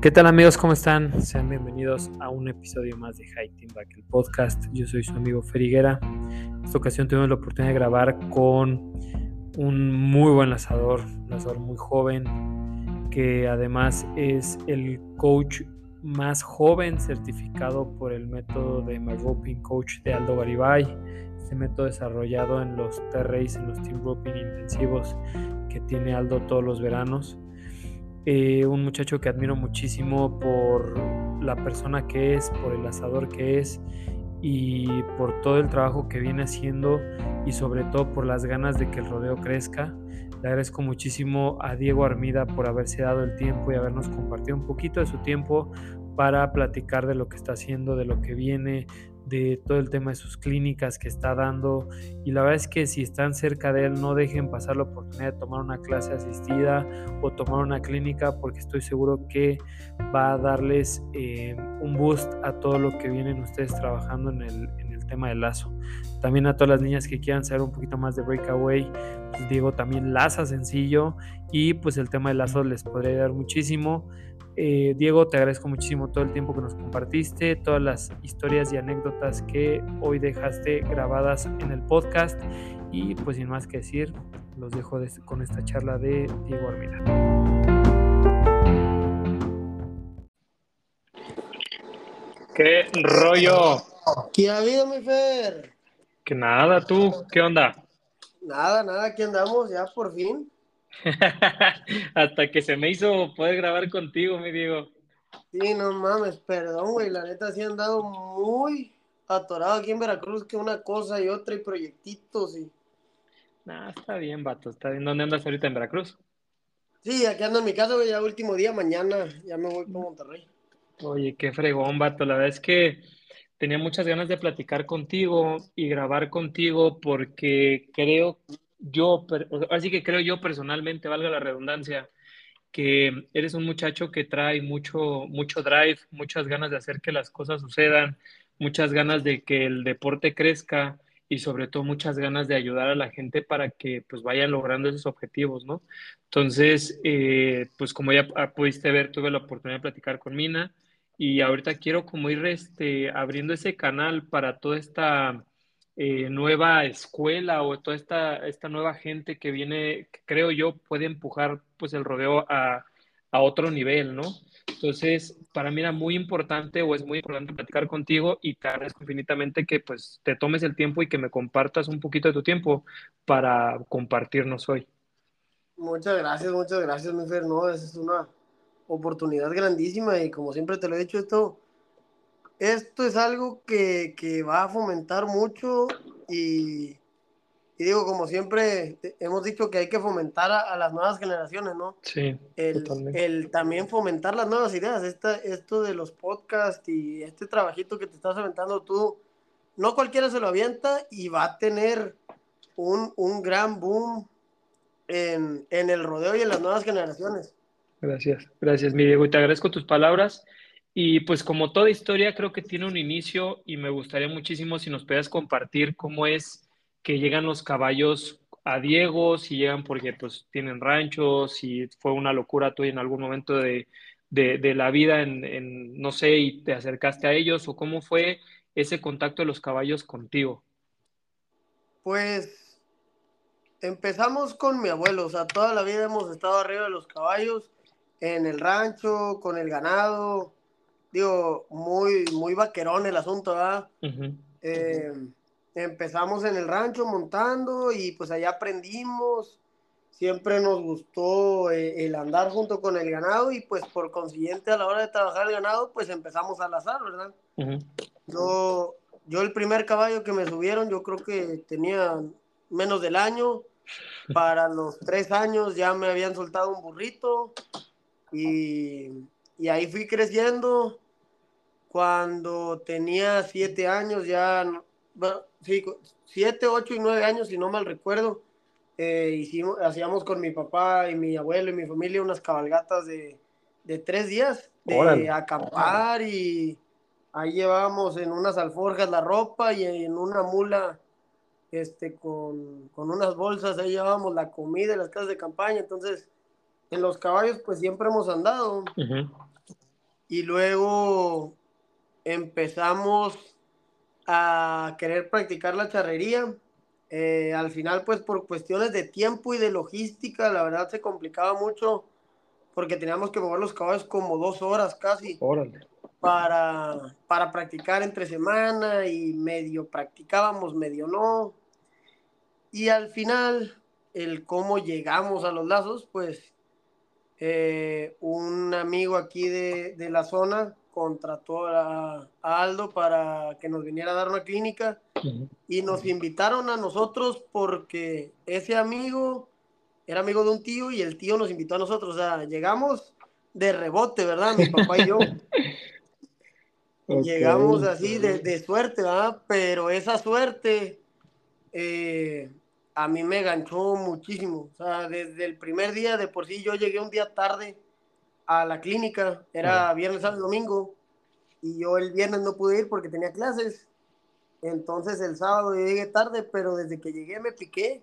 ¿Qué tal amigos? ¿Cómo están? Sean bienvenidos a un episodio más de High Team Back, el podcast. Yo soy su amigo Feriguera. En esta ocasión tuvimos la oportunidad de grabar con un muy buen lanzador, un lanzador muy joven, que además es el coach más joven certificado por el método de My Roping Coach de Aldo Garibay. Este método desarrollado en los T-Race, en los Team Roping intensivos que tiene Aldo todos los veranos. Eh, un muchacho que admiro muchísimo por la persona que es, por el asador que es y por todo el trabajo que viene haciendo y sobre todo por las ganas de que el rodeo crezca. Le agradezco muchísimo a Diego Armida por haberse dado el tiempo y habernos compartido un poquito de su tiempo para platicar de lo que está haciendo, de lo que viene, de todo el tema de sus clínicas que está dando y la verdad es que si están cerca de él no dejen pasar la oportunidad de tomar una clase asistida o tomar una clínica porque estoy seguro que va a darles eh, un boost a todo lo que vienen ustedes trabajando en el, en el tema del lazo. También a todas las niñas que quieran saber un poquito más de breakaway, pues Diego también laza sencillo y pues el tema del lazo les podría ayudar muchísimo. Eh, Diego, te agradezco muchísimo todo el tiempo que nos compartiste, todas las historias y anécdotas que hoy dejaste grabadas en el podcast. Y pues sin más que decir, los dejo con esta charla de Diego Armida. ¿Qué rollo? ¿Qué ha habido, mi Fer? Que nada, tú, ¿qué onda? Nada, nada, aquí andamos ya por fin. Hasta que se me hizo poder grabar contigo, mi Diego. Sí, no mames, perdón, güey. La neta sí han dado muy atorado aquí en Veracruz que una cosa y otra y proyectitos y. Nah, está bien, vato. Está bien. ¿Dónde andas ahorita en Veracruz? Sí, aquí ando en mi casa, güey. Ya último día, mañana ya me voy para Monterrey. Oye, qué fregón, vato. La verdad es que tenía muchas ganas de platicar contigo y grabar contigo porque creo yo, así que creo yo personalmente, valga la redundancia, que eres un muchacho que trae mucho, mucho drive, muchas ganas de hacer que las cosas sucedan, muchas ganas de que el deporte crezca y sobre todo muchas ganas de ayudar a la gente para que pues vayan logrando esos objetivos, ¿no? Entonces, eh, pues como ya pudiste ver, tuve la oportunidad de platicar con Mina y ahorita quiero como ir este, abriendo ese canal para toda esta eh, nueva escuela o toda esta, esta nueva gente que viene, creo yo, puede empujar pues el rodeo a, a, otro nivel, ¿no? Entonces, para mí era muy importante o es muy importante platicar contigo y te agradezco infinitamente que pues te tomes el tiempo y que me compartas un poquito de tu tiempo para compartirnos hoy. Muchas gracias, muchas gracias, mi Fer. No, es una oportunidad grandísima y como siempre te lo he dicho, esto esto es algo que, va a fomentar mucho y, digo, como siempre hemos dicho que hay que fomentar a, las nuevas generaciones, ¿no? Sí. El, el, también fomentar las nuevas ideas, Esta, esto de los podcasts y este trabajito que te estás aventando tú, no cualquiera se lo avienta y va a tener un, gran boom en, en el rodeo y en las nuevas generaciones. Gracias, gracias, mi Diego, y te agradezco tus palabras. Y pues como toda historia creo que tiene un inicio y me gustaría muchísimo si nos pudieras compartir cómo es que llegan los caballos a Diego, si llegan porque pues tienen ranchos, si fue una locura tú en algún momento de, la vida en, no sé, y te acercaste a ellos o cómo fue ese contacto de los caballos contigo. Pues empezamos con mi abuelo, o sea, toda la vida hemos estado arriba de los caballos, en el rancho, con el ganado, digo, muy, muy vaquerón el asunto, ¿verdad? Eh, empezamos en el rancho montando y pues allá aprendimos. Siempre nos gustó eh, el andar junto con el ganado y pues por consiguiente a la hora de trabajar el ganado pues empezamos a lazar, ¿verdad? yo, yo el primer caballo que me subieron yo creo que tenía menos del año. Para los tres años ya me habían soltado un burrito y y ahí fui creciendo. Cuando tenía siete años, ya, bueno, sí, siete, ocho y nueve años, si no mal recuerdo, eh, hicimos, hacíamos con mi papá y mi abuelo y mi familia unas cabalgatas de, de tres días de acampar y ahí llevábamos en unas alforjas la ropa y en una mula este, con, con unas bolsas, ahí llevábamos la comida y las casas de campaña. Entonces, en los caballos, pues siempre hemos andado. Y luego empezamos a querer practicar la charrería. Eh, al final, pues por cuestiones de tiempo y de logística, la verdad se complicaba mucho porque teníamos que mover los caballos como dos horas casi para, para practicar entre semana y medio practicábamos, medio no. Y al final, el cómo llegamos a los lazos, pues eh, un amigo aquí de, de la zona contrató a, Aldo para que nos viniera a dar una clínica y nos invitaron a nosotros porque ese amigo era amigo de un tío y el tío nos invitó a nosotros. O sea, llegamos de rebote, ¿verdad? Mi papá y yo. Llegamos así de, de, suerte, ¿verdad? Pero esa suerte eh, a mí me ganchó muchísimo. O sea, desde el primer día de por sí yo llegué un día tarde a la clínica, era viernes, sábado, domingo, y yo el viernes no pude ir porque tenía clases. Entonces el sábado llegué tarde, pero desde que llegué me piqué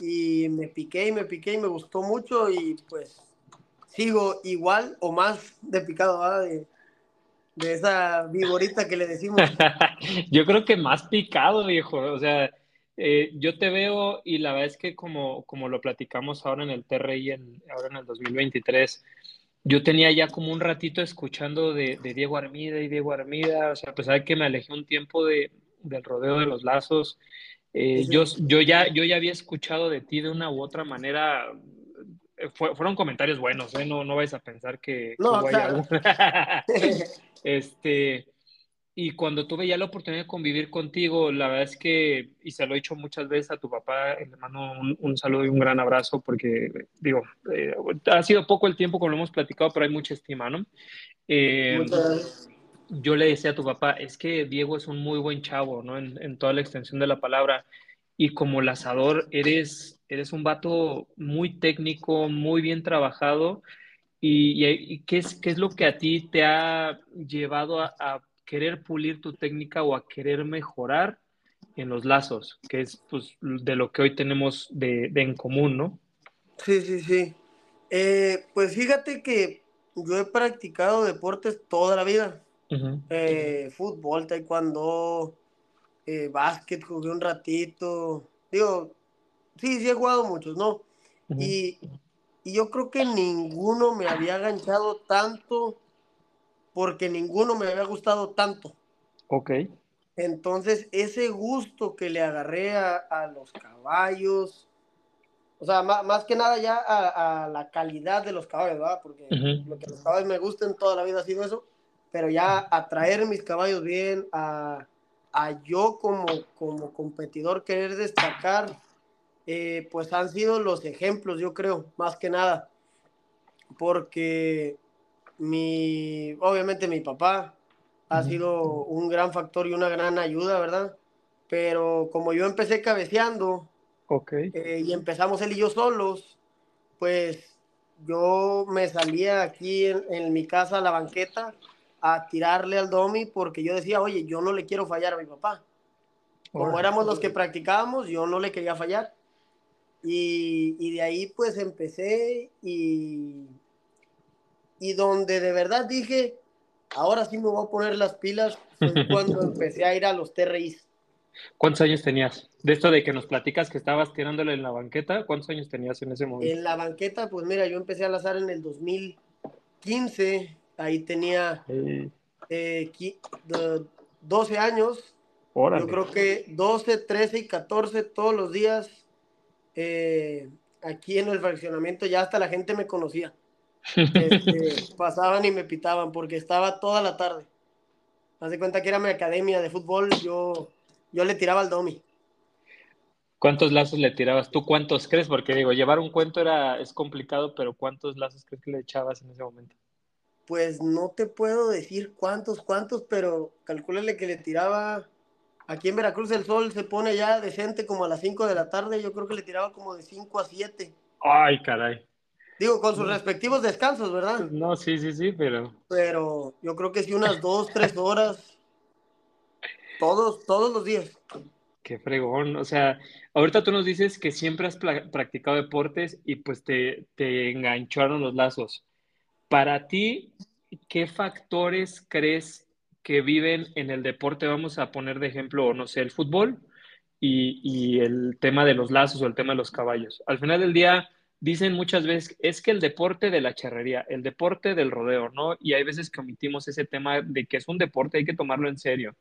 y me piqué y me piqué y me gustó mucho y pues sigo igual o más de picado de, de esa vigorita que le decimos. yo creo que más picado, viejo. O sea, eh, yo te veo y la verdad es que como, como lo platicamos ahora en el TRI, en, ahora en el 2023, yo tenía ya como un ratito escuchando de, Diego Armida y Diego Armida, o sea, a pesar de que me alejé un tiempo de, del rodeo de los lazos, eh, yo, yo, ya, yo ya había escuchado de ti de una u otra manera, eh, fueron comentarios buenos, ¿eh? no, no vais a pensar que... No, claro. este, y cuando tuve ya la oportunidad de convivir contigo, la verdad es que, y se lo he dicho muchas veces a tu papá, le mando un, saludo y un gran abrazo porque, digo, eh, ha sido poco el tiempo como lo hemos platicado, pero hay mucha estima, ¿no? Eh, yo le decía a tu papá, es que Diego es un muy buen chavo, ¿no? En, en toda la extensión de la palabra. Y como lazador, eres, eres un vato muy técnico, muy bien trabajado. ¿Y, y, qué, es, qué es lo que a ti te ha llevado a, a querer pulir tu técnica o a querer mejorar en los lazos, que es pues, de lo que hoy tenemos de, en común, ¿no? Sí, sí, sí. Eh, pues fíjate que yo he practicado deportes toda la vida. Eh, fútbol, taekwondo, eh, básquet, jugué un ratito. Digo, sí, sí he jugado muchos, ¿no? y, y yo creo que ninguno me había aganchado tanto porque ninguno me había gustado tanto. Ok. Entonces, ese gusto que le agarré a, los caballos, o sea, más, que nada ya a, la calidad de los caballos, ¿verdad? Porque lo que los caballos me gusten toda la vida ha sido eso, pero ya a traer mis caballos bien, a, yo como, como competidor querer destacar, eh, pues han sido los ejemplos, yo creo, más que nada. Porque mi, obviamente mi papá ha sido un gran factor y una gran ayuda, ¿verdad? Pero como yo empecé cabeceando okay. Eh, y empezamos él y yo solos, pues yo me salía aquí en, mi casa a la banqueta a tirarle al domi porque yo decía, oye, yo no le quiero fallar a mi papá. Como éramos los que practicábamos, yo no le quería fallar. Y, y de ahí pues empecé y y donde de verdad dije, ahora sí me voy a poner las pilas, fue cuando empecé a ir a los TRIs. ¿Cuántos años tenías? De esto de que nos platicas que estabas tirándole en la banqueta, ¿cuántos años tenías en ese momento? En la banqueta, pues mira, yo empecé a lazar en el 2015, ahí tenía 12 eh, años. Yo creo que 12, 13 y 14 todos los días eh, aquí en el fraccionamiento, ya hasta la gente me conocía. Este, pasaban y me pitaban porque estaba toda la tarde. Haz de cuenta que era mi academia de fútbol, yo, yo le tiraba al domi. ¿Cuántos lazos le tirabas? ¿Tú cuántos crees? Porque digo, llevar un cuento era, es complicado, pero ¿cuántos lazos crees que le echabas en ese momento? Pues no te puedo decir cuántos, cuántos, pero calcúlale que le tiraba. Aquí en Veracruz el sol se pone ya decente como a las 5 de la tarde. Yo creo que le tiraba como de 5 a 7. Ay, caray. Digo, con sus respectivos descansos, ¿verdad? No, sí, sí, sí, pero. Pero yo creo que sí, unas dos, tres horas. Todos, todos los días. Qué fregón. O sea, ahorita tú nos dices que siempre has practicado deportes y pues te, te engancharon los lazos. Para ti, ¿qué factores crees que viven en el deporte? Vamos a poner de ejemplo, no sé, el fútbol y, y el tema de los lazos o el tema de los caballos. Al final del día, dicen muchas veces, es que el deporte de la charrería, el deporte del rodeo, ¿no? Y hay veces que omitimos ese tema de que es un deporte, hay que tomarlo en serio.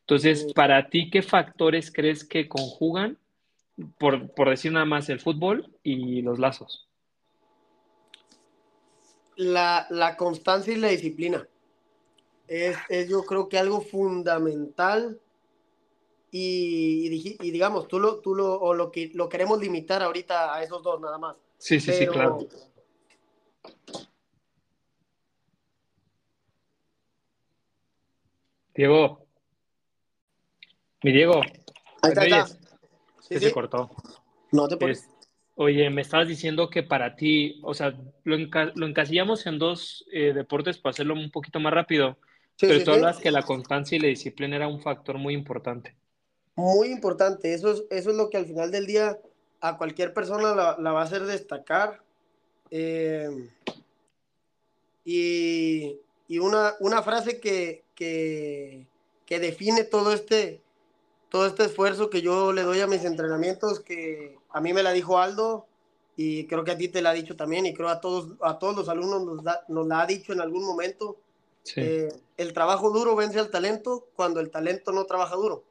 Entonces, para ti, ¿qué factores crees que conjugan, por, por decir nada más, el fútbol y los lazos? La, la constancia y la disciplina. Es, es, yo creo que algo fundamental y, y, digamos, tú lo, tú lo, o lo, que, lo queremos limitar ahorita a esos dos nada más. Sí, sí, sí, claro. Diego. Mi Diego. Ahí está, Sí, se cortó. No te puedes. Oye, me estabas diciendo que para ti, o sea, lo, lo encasillamos en dos eh, deportes para hacerlo un poquito más rápido. Sí, pero tú hablas que la constancia y la disciplina era un factor muy importante. Muy importante. Eso es, eso es lo que al final del día a cualquier persona la, la va a hacer destacar. Eh, y, y una, una, frase que, que, que, define todo este, todo este esfuerzo que yo le doy a mis entrenamientos, que a mí me la dijo Aldo y creo que a ti te la ha dicho también y creo a todos, a todos los alumnos nos, da, nos la ha dicho en algún momento. Sí. Eh, el trabajo duro vence al talento cuando el talento no trabaja duro.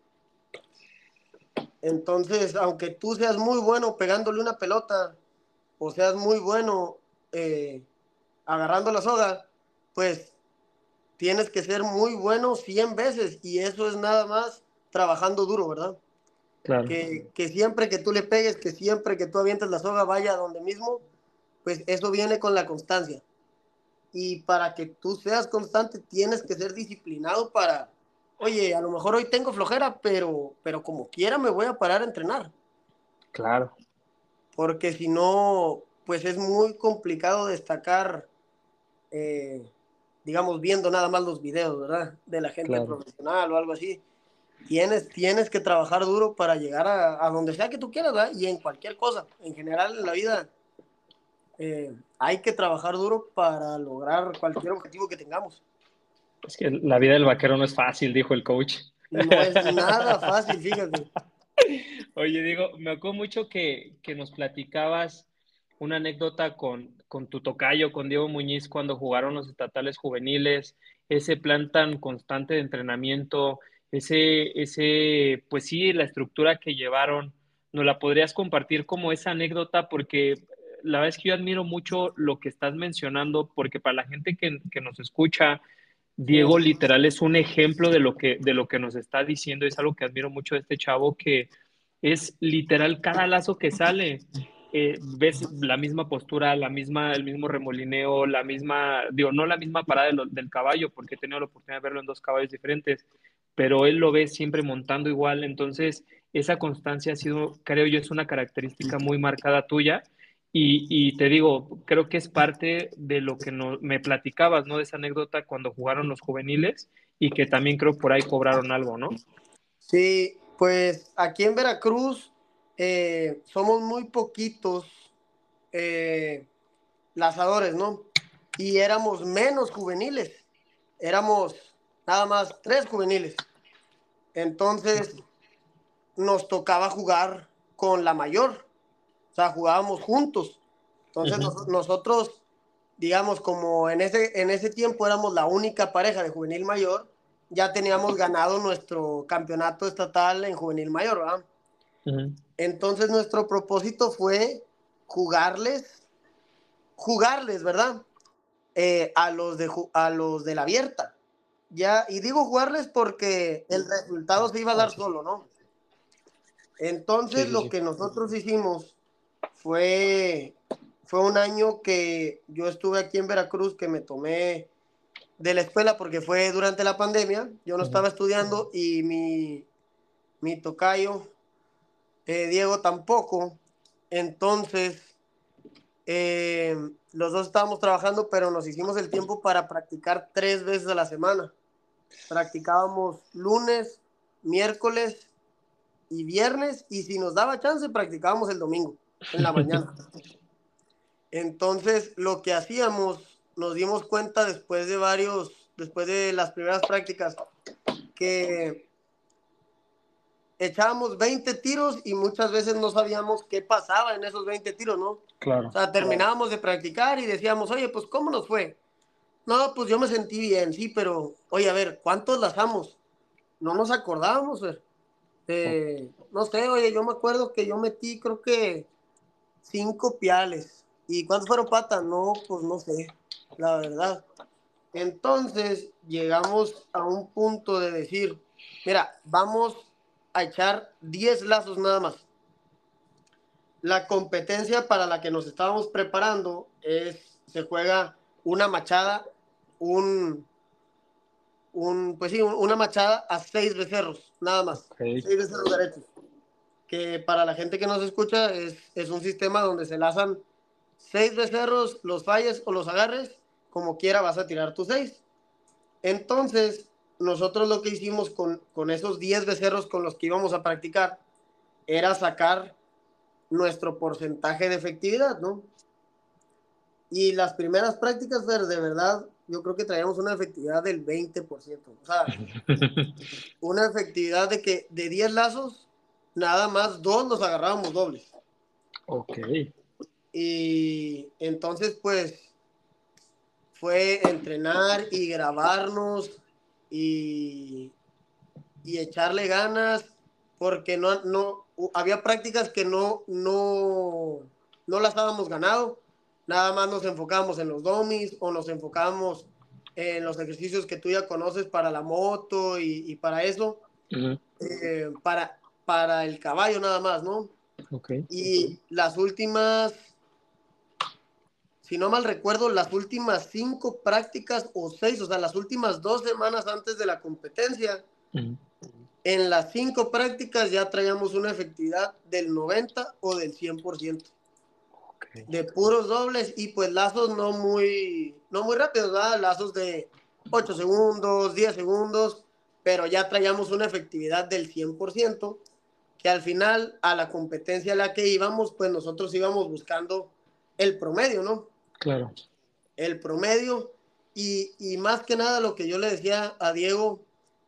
Entonces, aunque tú seas muy bueno pegándole una pelota o seas muy bueno eh, agarrando la soga, pues tienes que ser muy bueno 100 veces y eso es nada más trabajando duro, ¿verdad? Claro. Que, que, siempre que tú le pegues, que siempre que tú avientes la soga vaya a donde mismo, pues eso viene con la constancia. Y para que tú seas constante tienes que ser disciplinado para, oye, a lo mejor hoy tengo flojera, pero, pero como quiera me voy a parar a entrenar. Claro. Porque si no, pues es muy complicado destacar, eh, digamos, viendo nada más los videos, ¿verdad? De la gente claro. profesional o algo así. Tienes, tienes que trabajar duro para llegar a, a, donde sea que tú quieras, ¿verdad? Y en cualquier cosa, en general en la vida, eh, hay que trabajar duro para lograr cualquier objetivo que tengamos. Es que la vida del vaquero no es fácil, dijo el coach. No es nada fácil, fíjate. Oye, digo, me acuerdo mucho que, que nos platicabas una anécdota con, con tu tocayo, con Diego Muñiz, cuando jugaron los estatales juveniles, ese plan tan constante de entrenamiento, ese, ese, pues sí, la estructura que llevaron, ¿nos la podrías compartir como esa anécdota? Porque la verdad es que yo admiro mucho lo que estás mencionando, porque para la gente que, que nos escucha, Diego literal es un ejemplo de lo que, de lo que nos está diciendo, es algo que admiro mucho de este chavo, que es literal cada lazo que sale. Eh, ves la misma postura, la misma, el mismo remolineo, la misma, digo, no la misma parada de lo, del caballo, porque he tenido la oportunidad de verlo en dos caballos diferentes, pero él lo ve siempre montando igual, entonces esa constancia ha sido, creo yo, es una característica muy marcada tuya y, te digo, creo que es parte de lo que no, me platicabas, ¿no? De esa anécdota cuando jugaron los juveniles y que también creo por ahí cobraron algo, ¿no? Sí, pues aquí en Veracruz eh, somos muy poquitos eh, lazadores, ¿no? Y éramos menos juveniles, éramos nada más tres juveniles. Entonces nos tocaba jugar con la mayor o sea, jugábamos juntos. Entonces uh -huh. nos, nosotros, digamos, como en ese, en ese tiempo éramos la única pareja de juvenil mayor, ya teníamos ganado nuestro campeonato estatal en juvenil mayor, ¿verdad? Uh -huh. Entonces nuestro propósito fue jugarles, jugarles, ¿verdad? Eh, a, los de, a los de la abierta. Ya, y digo jugarles porque el resultado se iba a dar solo, ¿no? Entonces sí, sí, lo que nosotros hicimos fue, fue un año que yo estuve aquí en Veracruz, que me tomé de la escuela porque fue durante la pandemia, yo no estaba estudiando y mi, mi tocayo, eh, Diego tampoco, entonces eh, los dos estábamos trabajando, pero nos hicimos el tiempo para practicar tres veces a la semana. Practicábamos lunes, miércoles y viernes, y si nos daba chance, practicábamos el domingo en la mañana. Entonces, lo que hacíamos nos dimos cuenta después de varios, después de las primeras prácticas, que echábamos 20 tiros y muchas veces no sabíamos qué pasaba en esos 20 tiros, ¿no? Claro. O sea, terminábamos de practicar y decíamos, oye, pues, ¿cómo nos fue? No, pues yo me sentí bien, sí, pero, oye, a ver, ¿cuántos lanzamos? No nos acordábamos, eh, no sé, oye, yo me acuerdo que yo metí, creo que cinco piales. ¿Y cuántos fueron patas? No, pues no sé, la verdad. Entonces llegamos a un punto de decir, mira, vamos a echar 10 lazos nada más. La competencia para la que nos estábamos preparando es, se juega una machada, un, un pues sí, una machada a seis becerros, nada más. Seis becerros derechos. Que para la gente que nos escucha es, es un sistema donde se lazan seis becerros, los falles o los agarres, como quiera vas a tirar tus seis. Entonces, nosotros lo que hicimos con, con esos 10 becerros con los que íbamos a practicar era sacar nuestro porcentaje de efectividad, ¿no? Y las primeras prácticas, de verdad, yo creo que traíamos una efectividad del 20%. O sea, una efectividad de que de 10 lazos, nada más dos nos agarrábamos dobles. Ok. Y entonces, pues, fue entrenar y grabarnos y, y echarle ganas, porque no, no, había prácticas que no, no, no las habíamos ganado, nada más nos enfocábamos en los domis o nos enfocábamos en los ejercicios que tú ya conoces para la moto y, y para eso, eh, para, para el caballo nada más, ¿no? Okay. Y las últimas si no mal recuerdo, las últimas cinco prácticas o seis, o sea, las últimas dos semanas antes de la competencia, en las cinco prácticas ya traíamos una efectividad del 90 o del 100%. De puros dobles y pues lazos no muy, no muy rápidos, ¿verdad? Lazos de 8 segundos, 10 segundos, pero ya traíamos una efectividad del 100%, que al final a la competencia a la que íbamos, pues nosotros íbamos buscando el promedio, ¿no? Claro. El promedio. Y, y, más que nada lo que yo le decía a Diego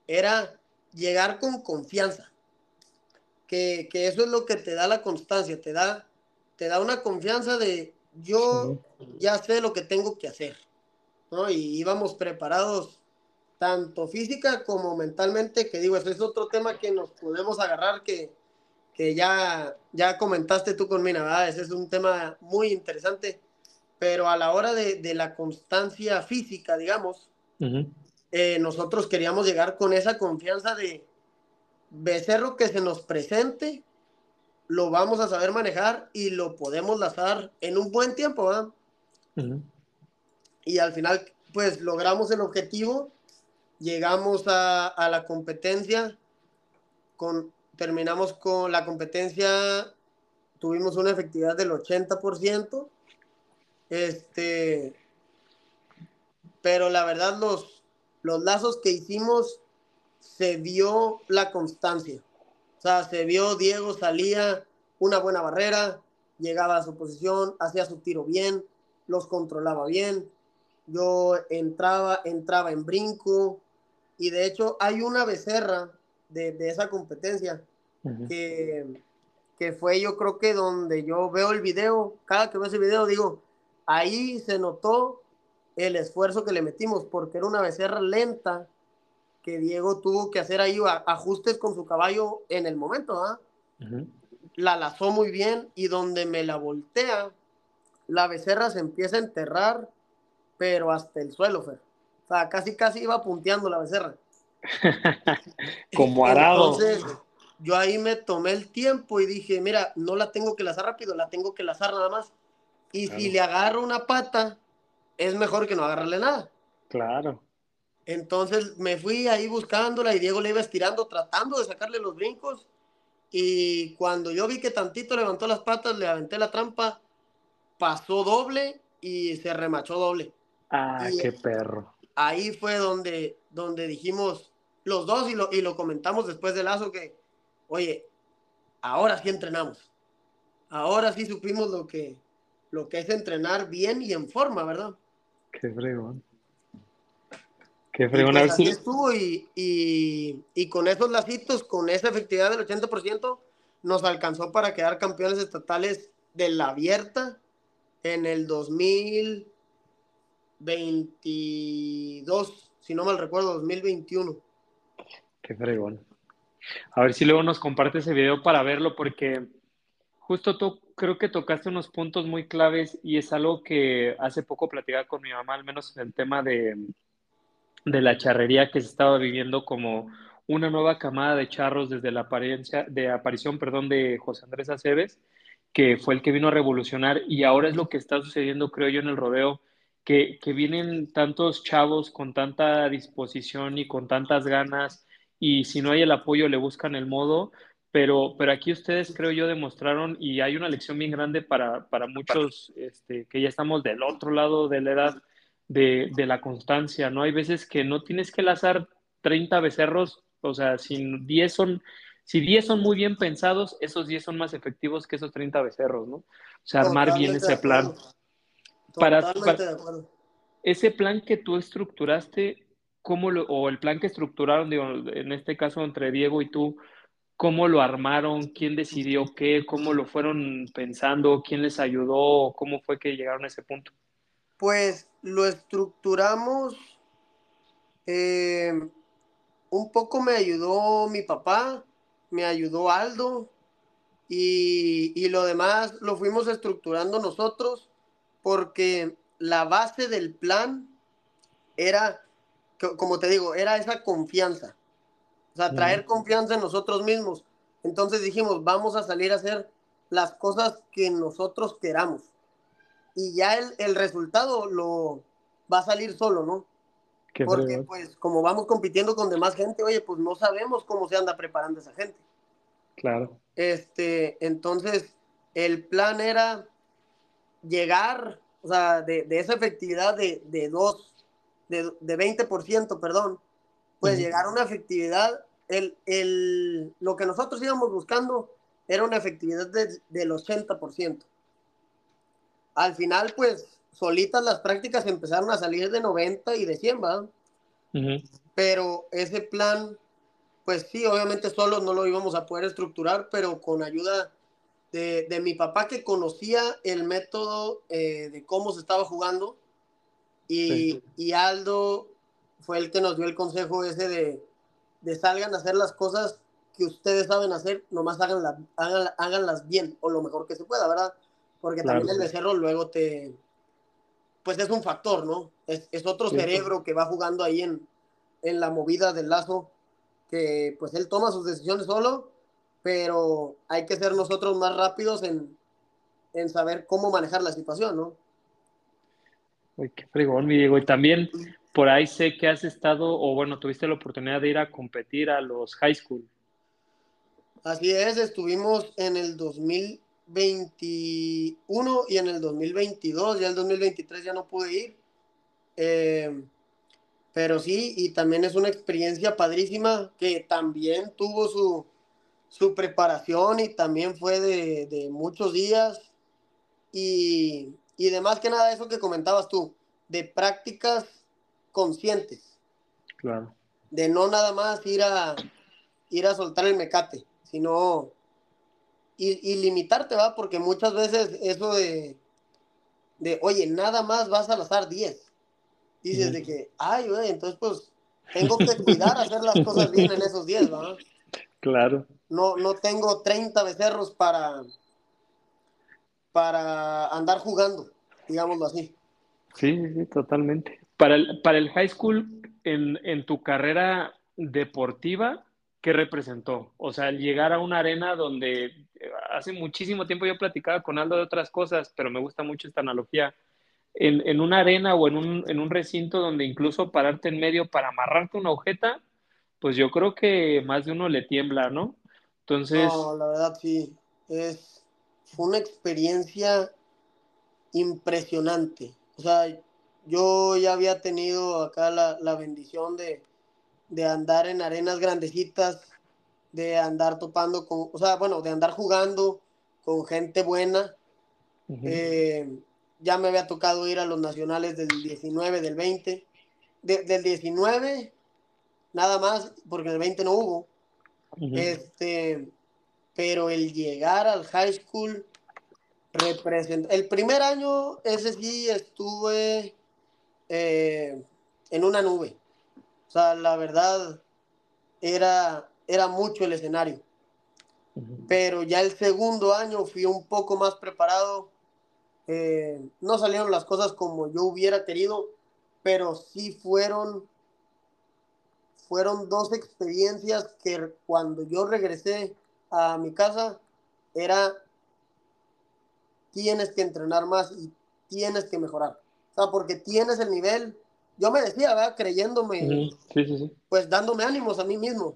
era llegar con confianza. Que, que eso es lo que te da la constancia, te da, te da una confianza de yo sí. ya sé lo que tengo que hacer. ¿no? Y íbamos preparados tanto física como mentalmente, que digo, ese es otro tema que nos podemos agarrar que, que ya, ya comentaste tú con Mina. Ese es un tema muy interesante pero a la hora de, de la constancia física, digamos, uh -huh. eh, nosotros queríamos llegar con esa confianza de becerro que se nos presente, lo vamos a saber manejar y lo podemos lazar en un buen tiempo, ¿verdad? Uh -huh. Y al final, pues logramos el objetivo, llegamos a, a la competencia, con, terminamos con la competencia, tuvimos una efectividad del 80%, este, pero la verdad los, los lazos que hicimos se vio la constancia. O sea, se vio Diego salía una buena barrera, llegaba a su posición, hacía su tiro bien, los controlaba bien. Yo entraba, entraba en brinco y de hecho hay una becerra de, de esa competencia uh -huh. que, que fue yo creo que donde yo veo el video, cada que veo ese video digo, ahí se notó el esfuerzo que le metimos, porque era una becerra lenta que Diego tuvo que hacer ahí ajustes con su caballo en el momento. ¿ah? Uh -huh. La lazó muy bien y donde me la voltea, la becerra se empieza a enterrar, pero hasta el suelo, Fer. O sea, casi, casi iba punteando la becerra. Como arado. Entonces, yo ahí me tomé el tiempo y dije, mira, no la tengo que lazar rápido, la tengo que lazar nada más y claro. si le agarro una pata, es mejor que no agarrarle nada. Claro. Entonces me fui ahí buscándola y Diego le iba estirando, tratando de sacarle los brincos. Y cuando yo vi que tantito levantó las patas, le aventé la trampa, pasó doble y se remachó doble. Ah, y qué perro. Ahí fue donde, donde dijimos los dos y lo, y lo comentamos después del lazo que, oye, ahora sí entrenamos. Ahora sí supimos lo que, lo que es entrenar bien y en forma, ¿verdad? Qué fregón. Qué fregón. Pues así estuvo y, y, con esos lacitos, con esa efectividad del 80%, nos alcanzó para quedar campeones estatales de la abierta en el 2022, si no mal recuerdo, 2021. Qué fregón. A ver si luego nos comparte ese video para verlo, porque justo tú creo que tocaste unos puntos muy claves y es algo que hace poco platicaba con mi mamá, al menos en el tema de, de la charrería que se estaba viviendo como una nueva camada de charros desde la apariencia, de aparición perdón, de José Andrés Aceves, que fue el que vino a revolucionar y ahora es lo que está sucediendo, creo yo, en el rodeo, que, que vienen tantos chavos con tanta disposición y con tantas ganas y si no hay el apoyo le buscan el modo, pero, pero aquí ustedes creo yo demostraron y hay una lección bien grande para, para muchos este, que ya estamos del otro lado de la edad de, de, la constancia, ¿no? Hay veces que no tienes que lazar 30 becerros, o sea, si 10 son, si 10 son muy bien pensados, esos 10 son más efectivos que esos 30 becerros, ¿no? O sea, armar bien ese plan. Para, para, ese plan que tú estructuraste, cómo lo, o el plan que estructuraron, digo, en este caso entre Diego y tú, cómo lo armaron, quién decidió qué, cómo lo fueron pensando, quién les ayudó, cómo fue que llegaron a ese punto. Pues lo estructuramos, eh, un poco me ayudó mi papá, me ayudó Aldo y, y lo demás lo fuimos estructurando nosotros porque la base del plan era como te digo, era esa confianza. O sea, traer confianza en nosotros mismos. Entonces dijimos, vamos a salir a hacer las cosas que nosotros queramos. Y ya el, el resultado lo va a salir solo, ¿no? Porque pues como vamos compitiendo con demás gente, oye, pues no sabemos cómo se anda preparando esa gente. Claro. Este, entonces, el plan era llegar, o sea, de, de esa efectividad de, de dos de, de 20%, perdón, pues llegar a una efectividad, el, el, lo que nosotros íbamos buscando era una efectividad de, del 80%. Al final, pues, solitas las prácticas empezaron a salir de 90 y de 100, ¿verdad? Pero ese plan, pues sí, obviamente solo no lo íbamos a poder estructurar, pero con ayuda de, de mi papá que conocía el método eh, de cómo se estaba jugando, y, Aldo fue el que nos dio el consejo ese de, de, salgan a hacer las cosas que ustedes saben hacer, nomás háganlas, háganlas bien o lo mejor que se pueda, ¿verdad? Porque también el becerro luego te, pues es un factor, ¿no? Es, es otro cerebro que va jugando ahí en, en la movida del lazo, que pues él toma sus decisiones solo, pero hay que ser nosotros más rápidos en, en saber cómo manejar la situación, ¿no? Uy, qué fregón, mi Diego. Y también por ahí sé que has estado, o bueno, tuviste la oportunidad de ir a competir a los high school. Así es, estuvimos en el 2021 y en el 2022, ya el 2023 ya no pude ir. Eh, pero sí, y también es una experiencia padrísima que también tuvo su, su preparación y también fue de, de muchos días. Y, y de más que nada eso que comentabas tú, de prácticas conscientes. Claro. De no nada más ir a, ir a soltar el mecate, sino y, limitarte, ¿va? Porque muchas veces eso de, de, oye, nada más vas a lanzar 10. Dices de que, ay, güey, entonces pues tengo que cuidar hacer las cosas bien en esos 10, ¿va? Claro. No, no tengo 30 becerros para, para andar jugando, digámoslo así. Sí, sí, totalmente. Para el, para el high school, en, en tu carrera deportiva, ¿qué representó? O sea, llegar a una arena donde eh, hace muchísimo tiempo yo platicaba con Aldo de otras cosas, pero me gusta mucho esta analogía. En, en una arena o en un, en un, recinto donde incluso pararte en medio para amarrarte una agujeta, pues yo creo que más de uno le tiembla, ¿no? Entonces. No, la verdad sí. Es, fue una experiencia impresionante. O sea, yo ya había tenido acá la, la bendición de, de, andar en arenas grandecitas, de andar topando con, o sea, bueno, de andar jugando con gente buena, eh, ya me había tocado ir a los nacionales del 19, del 20. del 19, nada más, porque el 20 no hubo. Este, pero el llegar al high school representa. El primer año, ese sí estuve eh, en una nube. O sea, la verdad, era, era mucho el escenario. Pero ya el segundo año fui un poco más preparado. Eh, no salieron las cosas como yo hubiera querido, pero sí fueron, fueron dos experiencias que cuando yo regresé a mi casa era tienes que entrenar más y tienes que mejorar. O sea, porque tienes el nivel. Yo me decía, ¿verdad? Creyéndome, pues dándome ánimos a mí mismo.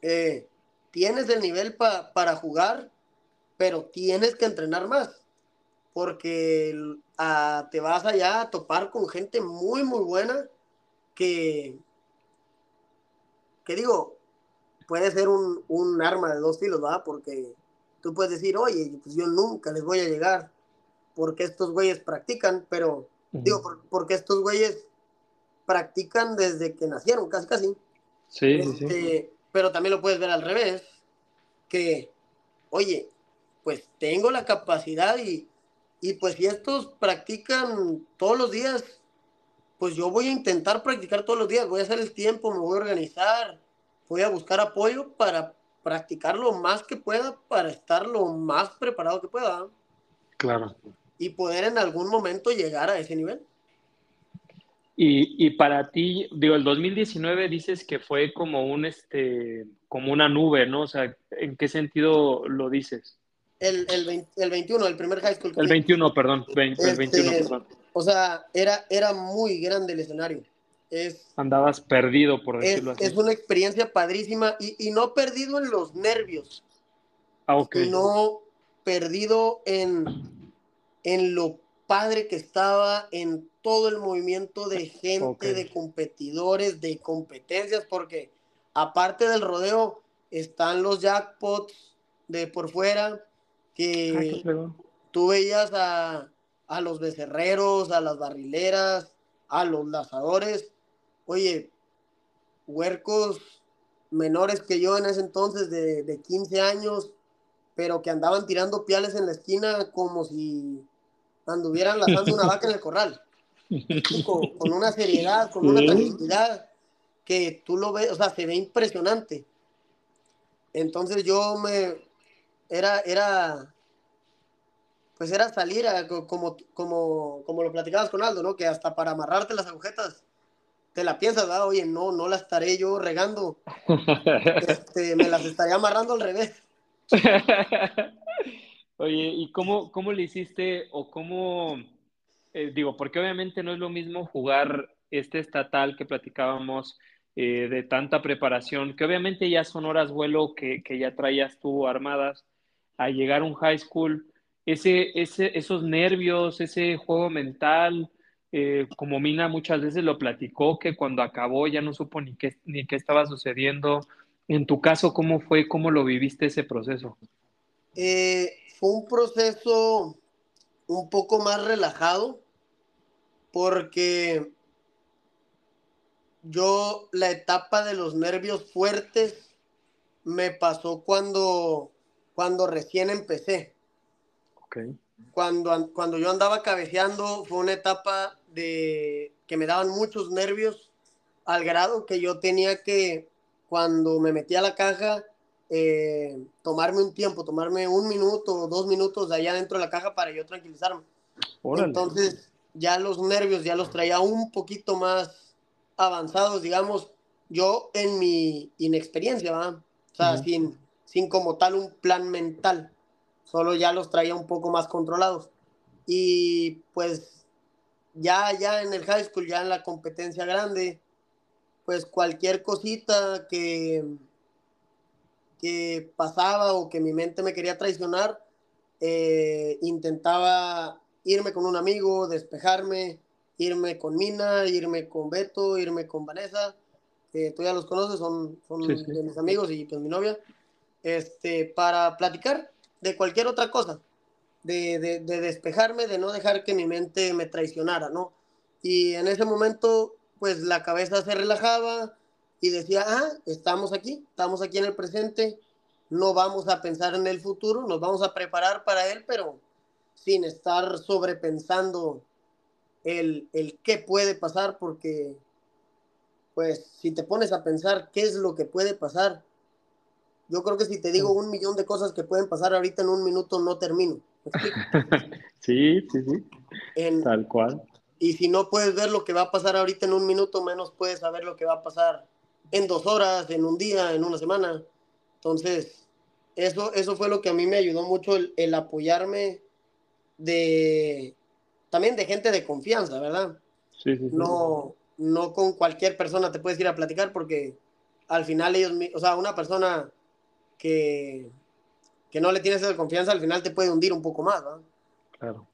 Eh, tienes el nivel para jugar, pero tienes que entrenar más. Porque te vas allá a topar con gente muy, muy buena que, que digo, puede ser un, un arma de dos filos, ¿verdad? Porque tú puedes decir, oye, pues yo nunca les voy a llegar porque estos güeyes practican, pero digo, porque estos güeyes practican desde que nacieron, casi casi. Sí, sí, este, Pero también lo puedes ver al revés, que, oye, pues tengo la capacidad y, y pues si estos practican todos los días, pues yo voy a intentar practicar todos los días, voy a hacer el tiempo, me voy a organizar, voy a buscar apoyo para practicar lo más que pueda, para estar lo más preparado que pueda. Claro. Y poder en algún momento llegar a ese nivel. Y, y, para ti, digo, el 2019 dices que fue como un, este, como una nube, ¿no? O sea, ¿en qué sentido lo dices? El, el, el 21, el primer high school. El 21, perdón, el 21, este, perdón. O sea, era, era muy grande el escenario. Es, Andabas perdido, por decirlo así. Es una experiencia padrísima y, y no perdido en los nervios, ah, sino perdido en, en lo padre que estaba, en todo el movimiento de gente, de competidores, de competencias, porque aparte del rodeo están los jackpots de por fuera, que tú veías a, a los becerreros, a las barrileras, a los lazadores, oye, huercos menores que yo en ese entonces, de, de 15 años, pero que andaban tirando piales en la esquina como si anduvieran lanzando una vaca en el corral. Con, una seriedad, con una tranquilidad que tú lo ves, o sea, se ve impresionante. Entonces yo me, era, era, pues era salir a, como, como, como lo platicabas con Aldo, ¿no? Que hasta para amarrarte las agujetas te la piensas, ¿verdad? Oye, no, no la estaré yo regando. Este, me las estaría amarrando al revés. Oye, ¿y cómo, cómo le hiciste o cómo, eh, digo, porque obviamente no es lo mismo jugar este estatal que platicábamos eh, de tanta preparación, que obviamente ya son horas vuelo que, que, ya traías tú armadas, a llegar a un high school, ese, ese, esos nervios, ese juego mental, eh, como Mina muchas veces lo platicó, que cuando acabó ya no supo ni qué, ni qué estaba sucediendo. En tu caso, ¿cómo fue? ¿Cómo lo viviste ese proceso? Eh, fue un proceso un poco más relajado porque yo la etapa de los nervios fuertes me pasó cuando, cuando recién empecé. Okay. Cuando, cuando yo andaba cabeceando fue una etapa de que me daban muchos nervios al grado que yo tenía que, cuando me metí a la caja, eh, tomarme un tiempo, tomarme un minuto o dos minutos de allá dentro de la caja para yo tranquilizarme. Entonces, ya los nervios ya los traía un poquito más avanzados, digamos, yo en mi inexperiencia, ¿verdad? O sea, sin, sin como tal un plan mental, solo ya los traía un poco más controlados. Y pues ya, ya en el high school, ya en la competencia grande, pues cualquier cosita que, que pasaba o que mi mente me quería traicionar, eh, intentaba irme con un amigo, despejarme, irme con Mina, irme con Beto, irme con Vanessa, que tú ya los conoces, son, son de mis amigos y pues mi novia, este, para platicar de cualquier otra cosa de, de, de, despejarme, de no dejar que mi mente me traicionara, ¿no? Y en ese momento, pues la cabeza se relajaba y decía, ah, estamos aquí, estamos aquí en el presente, no vamos a pensar en el futuro, nos vamos a preparar para él, pero sin estar sobrepensando el, el qué puede pasar, porque pues si te pones a pensar qué es lo que puede pasar, yo creo que si te digo un millón de cosas que pueden pasar ahorita en un minuto, no termino. sí, sí, sí. Tal cual. Y si no puedes ver lo que va a pasar ahorita en un minuto, menos puedes saber lo que va a pasar en dos horas, en un día, en una semana. Entonces, eso, eso fue lo que a mí me ayudó mucho el, el apoyarme de también de gente de confianza, ¿verdad? Sí, sí, sí. No, no con cualquier persona te puedes ir a platicar porque al final ellos, o sea, una persona que, que no le tienes esa confianza, al final te puede hundir un poco más, ¿no? Claro.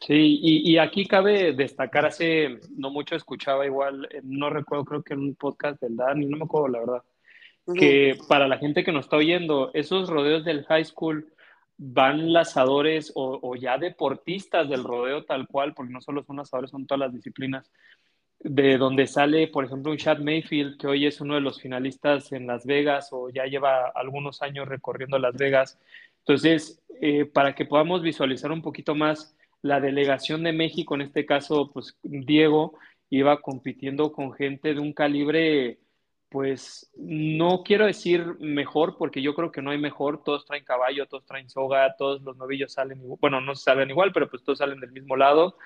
Sí, y, y, aquí cabe destacar, hace no mucho escuchaba igual, eh, no recuerdo, creo que en un podcast del Dani, no me acuerdo la verdad, que para la gente que nos está oyendo, esos rodeos del high school van lazadores o, o, ya deportistas del rodeo tal cual, porque no solo son lazadores, son todas las disciplinas, de donde sale, por ejemplo, un Chad Mayfield, que hoy es uno de los finalistas en Las Vegas o ya lleva algunos años recorriendo Las Vegas. Entonces, eh, para que podamos visualizar un poquito más la delegación de México, en este caso, pues Diego iba compitiendo con gente de un calibre pues no quiero decir mejor, porque yo creo que no hay mejor, todos traen caballo, todos traen soga, todos los novillos salen, bueno, no salen igual, pero pues todos salen del mismo lado,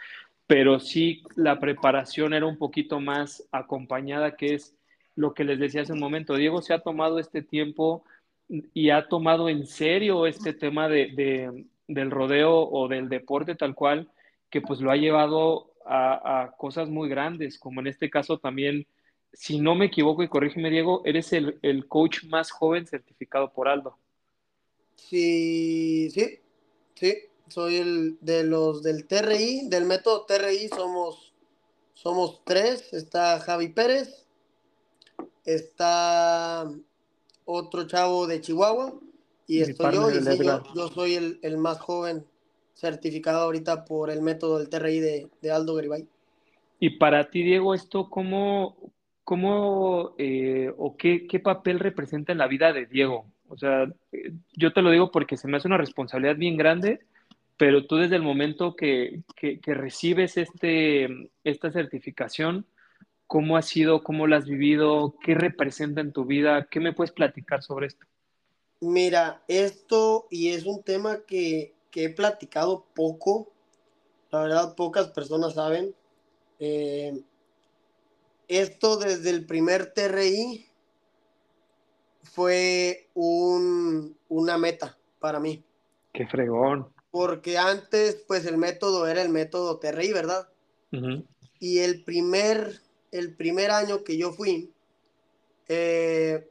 pero sí la preparación era un poquito más acompañada, que es lo que les decía hace un momento, Diego se ha tomado este tiempo y ha tomado en serio este tema de, de, del rodeo o del deporte tal cual, que pues lo ha llevado a, a cosas muy grandes, como en este caso también si no me equivoco, y corrígeme Diego, eres el, el, coach más joven certificado por Aldo. Sí, sí, sí, soy el de los del TRI, del método TRI somos, somos tres, está Javi Pérez, está otro chavo de Chihuahua y estoy yo, y sí, yo, yo, soy el, el, más joven certificado ahorita por el método del TRI de, de Aldo Garibay. Y para ti, Diego, ¿esto cómo, ¿cómo eh, o qué, qué, papel representa en la vida de Diego? O sea, eh, yo te lo digo porque se me hace una responsabilidad bien grande, pero tú desde el momento que, que, que recibes este, esta certificación, ¿cómo ha sido? ¿Cómo la has vivido? ¿Qué representa en tu vida? ¿Qué me puedes platicar sobre esto? Mira, esto y es un tema que, que he platicado poco, la verdad pocas personas saben. Eh, esto desde el primer TRI fue un, una meta para mí. Qué fregón. Porque antes, pues el método era el método TRI, ¿verdad? Uh -huh. Y el primer, el primer año que yo fui, eh,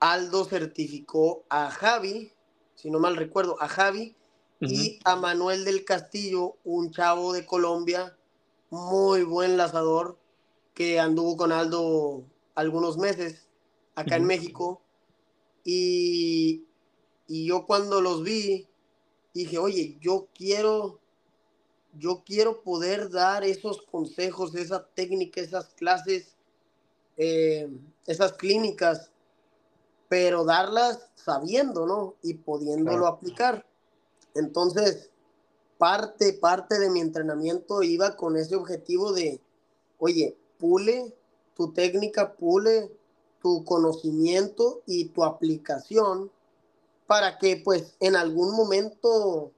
Aldo certificó a Javi, si no mal recuerdo, a Javi uh -huh. y a Manuel del Castillo, un chavo de Colombia, muy buen lazador, que anduvo con Aldo algunos meses acá uh -huh. en México. Y, y, yo cuando los vi, dije, oye, yo quiero, yo quiero poder dar esos consejos, esa técnica, esas clases, eh, esas clínicas, pero darlas sabiendo, ¿no? Y pudiéndolo claro. aplicar. Entonces, parte, parte de mi entrenamiento iba con ese objetivo de, oye, pule tu técnica, pule tu conocimiento y tu aplicación para que pues en algún momento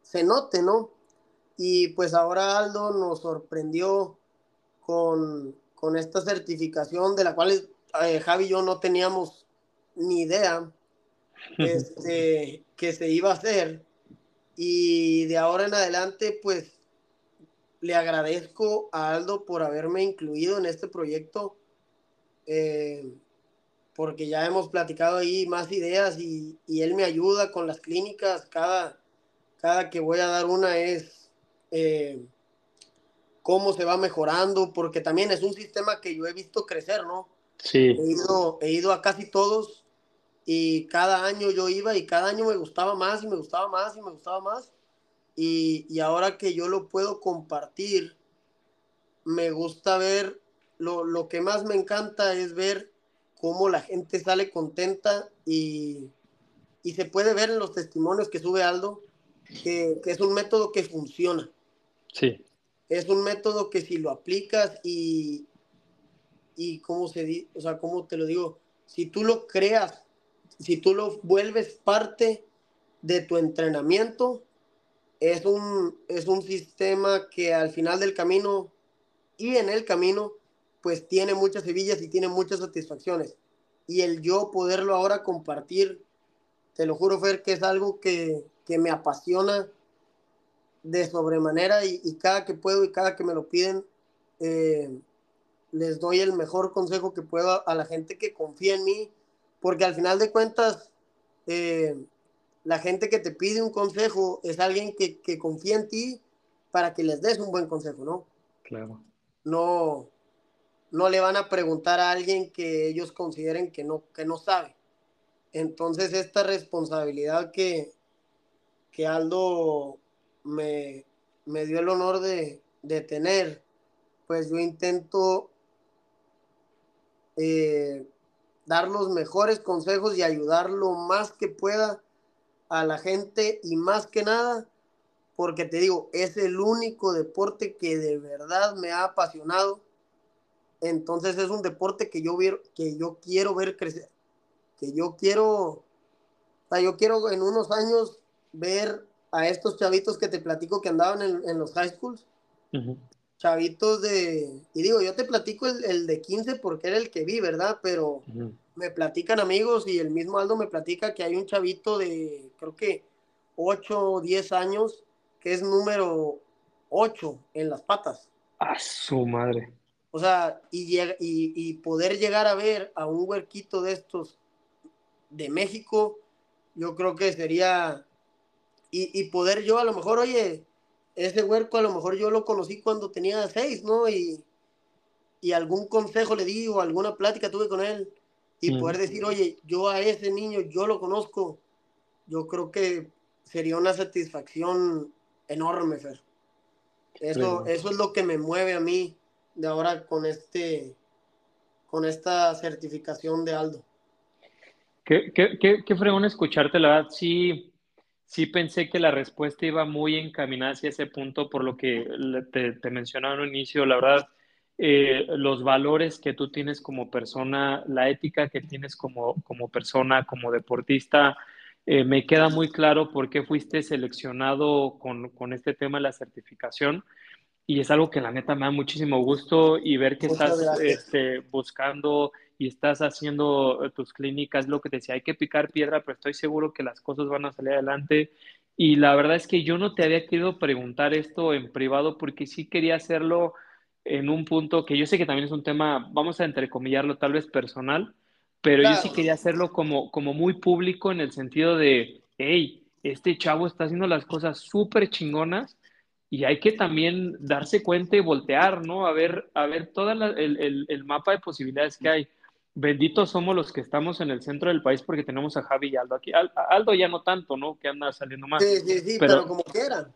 se note, ¿no? Y pues ahora Aldo nos sorprendió con, con esta certificación de la cual eh, Javi y yo no teníamos ni idea este, que se iba a hacer. Y de ahora en adelante pues le agradezco a Aldo por haberme incluido en este proyecto, eh, porque ya hemos platicado ahí más ideas y, y, él me ayuda con las clínicas. Cada, cada que voy a dar una es eh, cómo se va mejorando, porque también es un sistema que yo he visto crecer, ¿no? Sí. He ido, he ido a casi todos y cada año yo iba y cada año me gustaba más y me gustaba más y me gustaba más. Y, y ahora que yo lo puedo compartir, me gusta ver, lo, lo, que más me encanta es ver cómo la gente sale contenta y, y se puede ver en los testimonios que sube Aldo que, que, es un método que funciona. Sí. Es un método que si lo aplicas y, y cómo se dice, o sea, cómo te lo digo, si tú lo creas, si tú lo vuelves parte de tu entrenamiento, es un, es un sistema que al final del camino y en el camino, pues tiene muchas sevillas y tiene muchas satisfacciones. Y el yo poderlo ahora compartir, te lo juro, Fer, que es algo que, que me apasiona de sobremanera y, y, cada que puedo y cada que me lo piden, eh, les doy el mejor consejo que puedo a la gente que confía en mí, porque al final de cuentas, eh, la gente que te pide un consejo es alguien que, que, confía en ti para que les des un buen consejo, ¿no? Claro. No, no le van a preguntar a alguien que ellos consideren que no, que no sabe. Entonces, esta responsabilidad que, que Aldo me, me dio el honor de, de tener, pues yo intento eh, dar los mejores consejos y ayudar lo más que pueda a la gente y más que nada, porque te digo, es el único deporte que de verdad me ha apasionado. Entonces es un deporte que yo, que yo quiero ver crecer, que yo quiero, o sea, yo quiero en unos años ver a estos chavitos que te platico que andaban en, en los high schools. Uh -huh chavitos de, y digo, yo te platico el, el, de 15 porque era el que vi, ¿verdad? Pero uh -huh. me platican amigos y el mismo Aldo me platica que hay un chavito de, creo que 8 o 10 años, que es número 8 en las patas. A su madre. O sea, y, y, y poder llegar a ver a un huerquito de estos de México, yo creo que sería, y, y poder yo a lo mejor, oye, ese huerco a lo mejor yo lo conocí cuando tenía seis, ¿no? Y, y algún consejo le di o alguna plática tuve con él y mm. poder decir, oye, yo a ese niño yo lo conozco, yo creo que sería una satisfacción enorme, Fer. Eso, eso es lo que me mueve a mí de ahora con este con esta certificación de Aldo. Qué, qué, qué, qué fregón escucharte, la verdad, sí sí pensé que la respuesta iba muy encaminada hacia ese punto, por lo que te, te mencionaba en un inicio, la verdad, eh, los valores que tú tienes como persona, la ética que tienes como, como persona, como deportista, eh, me queda muy claro por qué fuiste seleccionado con, con, este tema de la certificación. Y es algo que la neta me da muchísimo gusto y ver que Muchas estás este, buscando y estás haciendo eh, tus clínicas, lo que te decía, hay que picar piedra, pero estoy seguro que las cosas van a salir adelante. Y la verdad es que yo no te había querido preguntar esto en privado porque sí quería hacerlo en un punto que yo sé que también es un tema, vamos a entrecomillarlo tal vez personal, pero claro. yo sí quería hacerlo como, como muy público en el sentido de, hey, este chavo está haciendo las cosas súper chingonas y hay que también darse cuenta y voltear, ¿no? A ver, a ver todo el, el, el mapa de posibilidades que hay benditos somos los que estamos en el centro del país porque tenemos a Javi y Aldo aquí. Aldo ya no tanto, ¿no? Que anda saliendo más. Sí, sí, sí, pero, pero como quieran.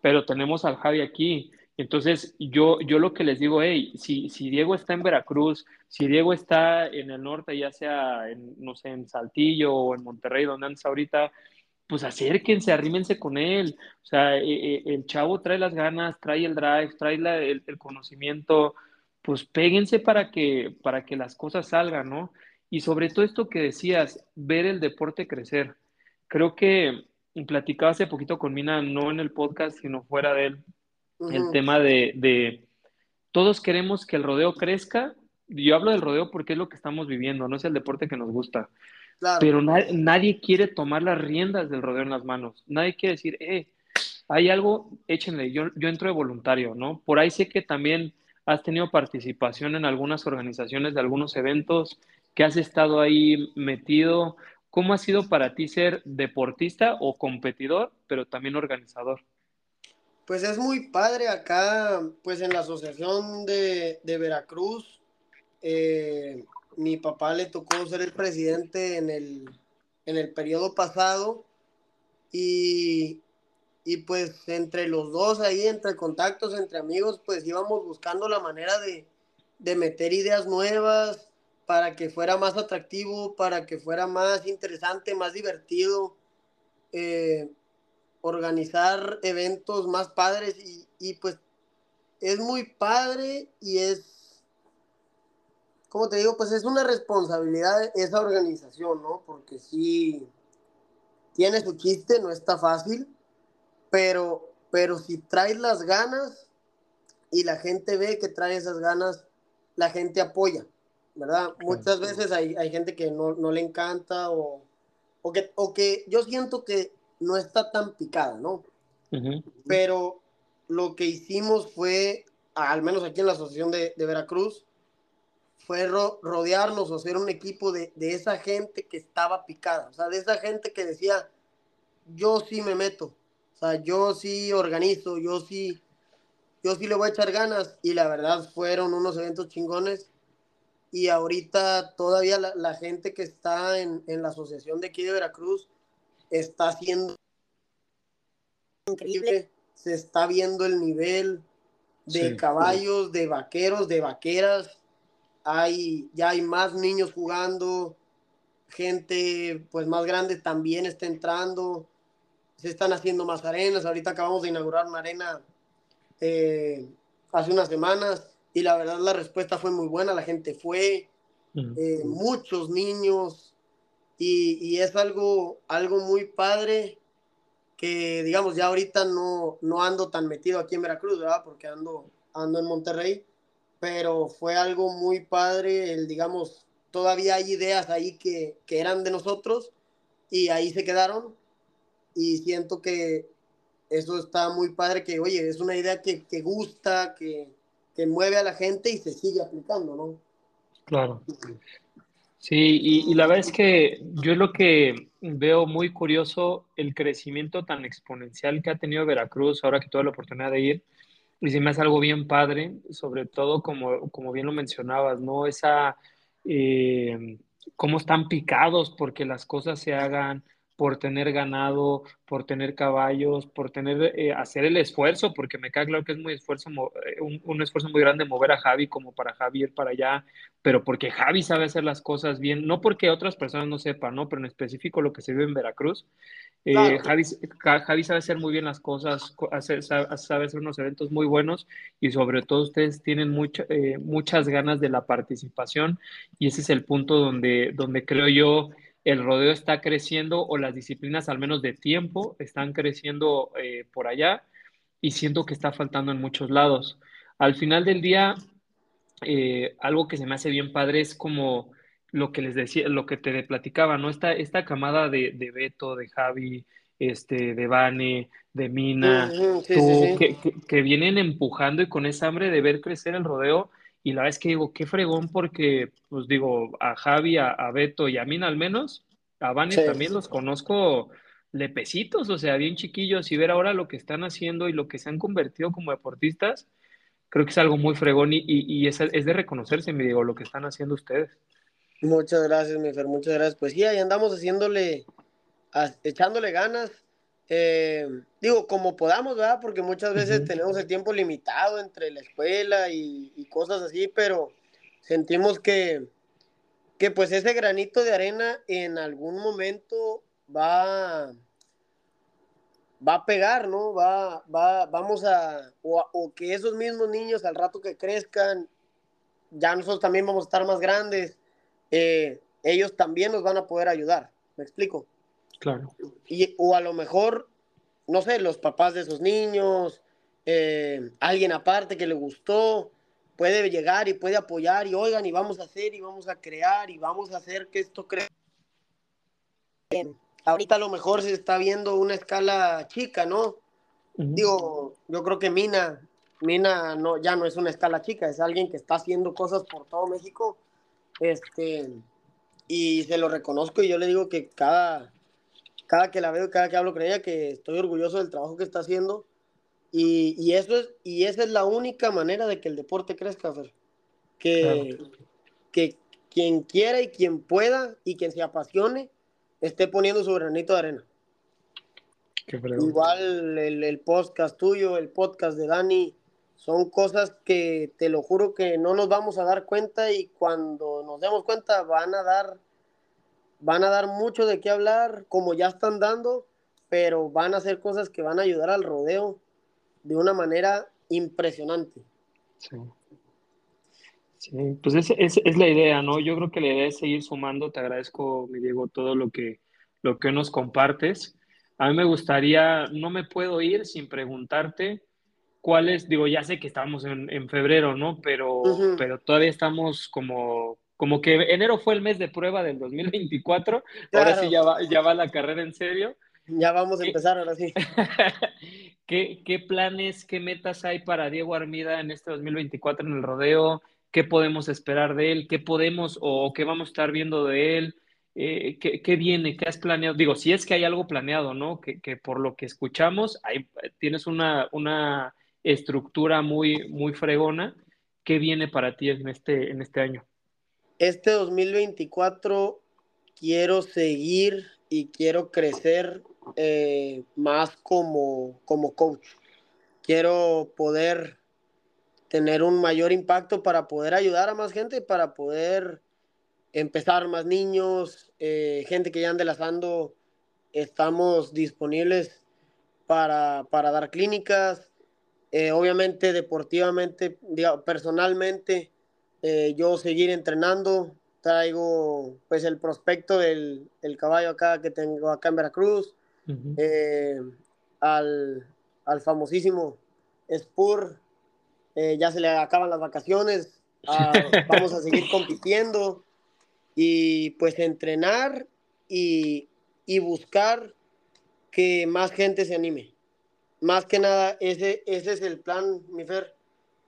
Pero tenemos al Javi aquí. Entonces, yo, yo lo que les digo, hey, si, si Diego está en Veracruz, si Diego está en el norte, ya sea en, no sé, en Saltillo o en Monterrey, donde andas ahorita, pues acérquense, arrímense con él. O sea, el chavo trae las ganas, trae el drive, trae la, el, el conocimiento, pues péguense para que, para que las cosas salgan, ¿no? Y sobre todo esto que decías, ver el deporte crecer. Creo que platicaba hace poquito con Mina, no en el podcast, sino fuera de él, uh -huh. el tema de, de, todos queremos que el rodeo crezca. Yo hablo del rodeo porque es lo que estamos viviendo, no es el deporte que nos gusta. Claro. Pero na nadie quiere tomar las riendas del rodeo en las manos. Nadie quiere decir, eh, hay algo, échenle, yo, yo entro de voluntario, ¿no? Por ahí sé que también has tenido participación en algunas organizaciones de algunos eventos, que has estado ahí metido. ¿Cómo ha sido para ti ser deportista o competidor, pero también organizador? Pues es muy padre acá, pues en la Asociación de, de Veracruz, eh, mi papá le tocó ser el presidente en el, en el periodo pasado y, y pues entre los dos ahí, entre contactos, entre amigos, pues íbamos buscando la manera de, de meter ideas nuevas para que fuera más atractivo, para que fuera más interesante, más divertido, eh, organizar eventos más padres y, y pues es muy padre y es, como te digo, pues es una responsabilidad esa organización, ¿no? Porque sí, tiene su chiste, no está fácil, pero, pero si traes las ganas y la gente ve que trae esas ganas, la gente apoya, ¿verdad? Muchas veces hay, hay gente que no, no, le encanta o, o, que, o que yo siento que no está tan picada, ¿no? Pero lo que hicimos fue, al menos aquí en la Asociación de, de Veracruz, fue rodearnos o ser un equipo de, de, esa gente que estaba picada, o sea, de esa gente que decía, yo sí me meto, o sea, yo sí organizo, yo sí, yo sí le voy a echar ganas, y la verdad fueron unos eventos chingones, y ahorita todavía la, la gente que está en, en, la asociación de aquí de Veracruz está haciendo increíble, se está viendo el nivel de sí, caballos, sí. de vaqueros, de vaqueras, hay, ya hay más niños jugando, gente pues más grande también está entrando, se están haciendo más arenas, ahorita acabamos de inaugurar una arena eh, hace unas semanas y la verdad la respuesta fue muy buena, la gente fue, eh, muchos niños y, y, es algo, algo muy padre que digamos ya ahorita no, no ando tan metido aquí en Veracruz, ¿verdad? Porque ando, ando en Monterrey, pero fue algo muy padre, el digamos, todavía hay ideas ahí que, que eran de nosotros y ahí se quedaron y siento que eso está muy padre, que oye, es una idea que, que gusta, que, que mueve a la gente y se sigue aplicando, ¿no? Claro. Sí, y, la verdad es que yo lo que veo muy curioso, el crecimiento tan exponencial que ha tenido Veracruz ahora que tuve la oportunidad de ir, y se me hace algo bien padre, sobre todo como, como bien lo mencionabas, ¿no? Esa, eh, cómo están picados porque las cosas se hagan, por tener ganado, por tener caballos, por tener, eh, hacer el esfuerzo, porque me queda claro que es muy esfuerzo, eh, un, un, esfuerzo muy grande mover a Javi como para Javi ir para allá, pero porque Javi sabe hacer las cosas bien, no porque otras personas no sepan, ¿no? Pero en específico lo que se vive en Veracruz, eh, claro. Javi, Javi, sabe hacer muy bien las cosas, sabe, hacer unos eventos muy buenos y sobre todo ustedes tienen mucha, eh, muchas ganas de la participación y ese es el punto donde, donde creo yo el rodeo está creciendo o las disciplinas al menos de tiempo están creciendo eh, por allá y siento que está faltando en muchos lados. Al final del día, eh, algo que se me hace bien padre es como lo que les decía, lo que te platicaba, ¿no? Esta, esta camada de, de Beto, de Javi, este, de Vane, de Mina, -huh, sí, tú, sí, sí. Que, que, que, vienen empujando y con esa hambre de ver crecer el rodeo. Y la verdad es que digo, qué fregón, porque, pues digo, a Javi, a, a Beto y a Mina al menos, a Vane también los conozco lepecitos, o sea, bien chiquillos, y ver ahora lo que están haciendo y lo que se han convertido como deportistas, creo que es algo muy fregón y, y, y es, es, de reconocerse, me digo, lo que están haciendo ustedes. Muchas gracias, mi Fer, muchas gracias. Pues sí, ahí andamos haciéndole, a, echándole ganas. Eh, digo, como podamos, ¿verdad? Porque muchas veces uh -huh. tenemos el tiempo limitado entre la escuela y, y, cosas así, pero sentimos que, que pues ese granito de arena en algún momento va, va a pegar, ¿no? Va, va, vamos a o, o que esos mismos niños al rato que crezcan, ya nosotros también vamos a estar más grandes eh, ellos también nos van a poder ayudar. ¿Me explico? Claro. Y, o a lo mejor, no sé, los papás de esos niños, eh, alguien aparte que le gustó, puede llegar y puede apoyar y oigan, y vamos a hacer, y vamos a crear, y vamos a hacer que esto crezca. Ahorita a lo mejor se está viendo una escala chica, ¿no? Uh -huh. Digo, yo creo que Mina, Mina no, ya no es una escala chica, es alguien que está haciendo cosas por todo México este, y se lo reconozco y yo le digo que cada, cada que la veo, cada que hablo con ella, que estoy orgulloso del trabajo que está haciendo. Y, y eso es, y esa es la única manera de que el deporte crezca, Fer. Que, claro. que, quien quiera y quien pueda y quien se apasione esté poniendo su granito de arena. Igual el, el, podcast tuyo, el podcast de Dani, son cosas que te lo juro que no nos vamos a dar cuenta y cuando nos demos cuenta van a dar, van a dar mucho de qué hablar, como ya están dando, pero van a ser cosas que van a ayudar al rodeo de una manera impresionante. Sí. Sí, pues esa es, es, la idea, ¿no? Yo creo que la idea es seguir sumando. Te agradezco, mi Diego, todo lo que, lo que nos compartes. A mí me gustaría, no me puedo ir sin preguntarte cuáles, digo, ya sé que estamos en, en febrero, ¿no? Pero, pero todavía estamos como, como que enero fue el mes de prueba del 2024, ahora sí ya va, ya va la carrera en serio. Ya vamos a empezar, ahora sí. ¿Qué, ¿Qué planes, qué metas hay para Diego Armida en este 2024 en el rodeo? ¿Qué podemos esperar de él? ¿Qué podemos o qué vamos a estar viendo de él? Eh, ¿qué, viene? ¿Qué has planeado? Digo, si es que hay algo planeado, ¿no? Que, por lo que escuchamos, hay, tienes una, una, estructura muy, muy fregona. ¿Qué viene para ti en este, en este año? Este 2024 quiero seguir y quiero crecer eh, más como, como coach. Quiero poder tener un mayor impacto para poder ayudar a más gente, para poder empezar más niños, eh, gente que ya ande lazando, estamos disponibles para, dar clínicas, eh, obviamente deportivamente, personalmente, eh, yo seguir entrenando, traigo pues el prospecto del caballo acá que tengo acá en Veracruz, al, al, famosísimo Spur, ya se le acaban las vacaciones, ah, vamos a seguir compitiendo y pues entrenar y, buscar que más gente se anime. Más que nada, ese, ese es el plan, mi Fer.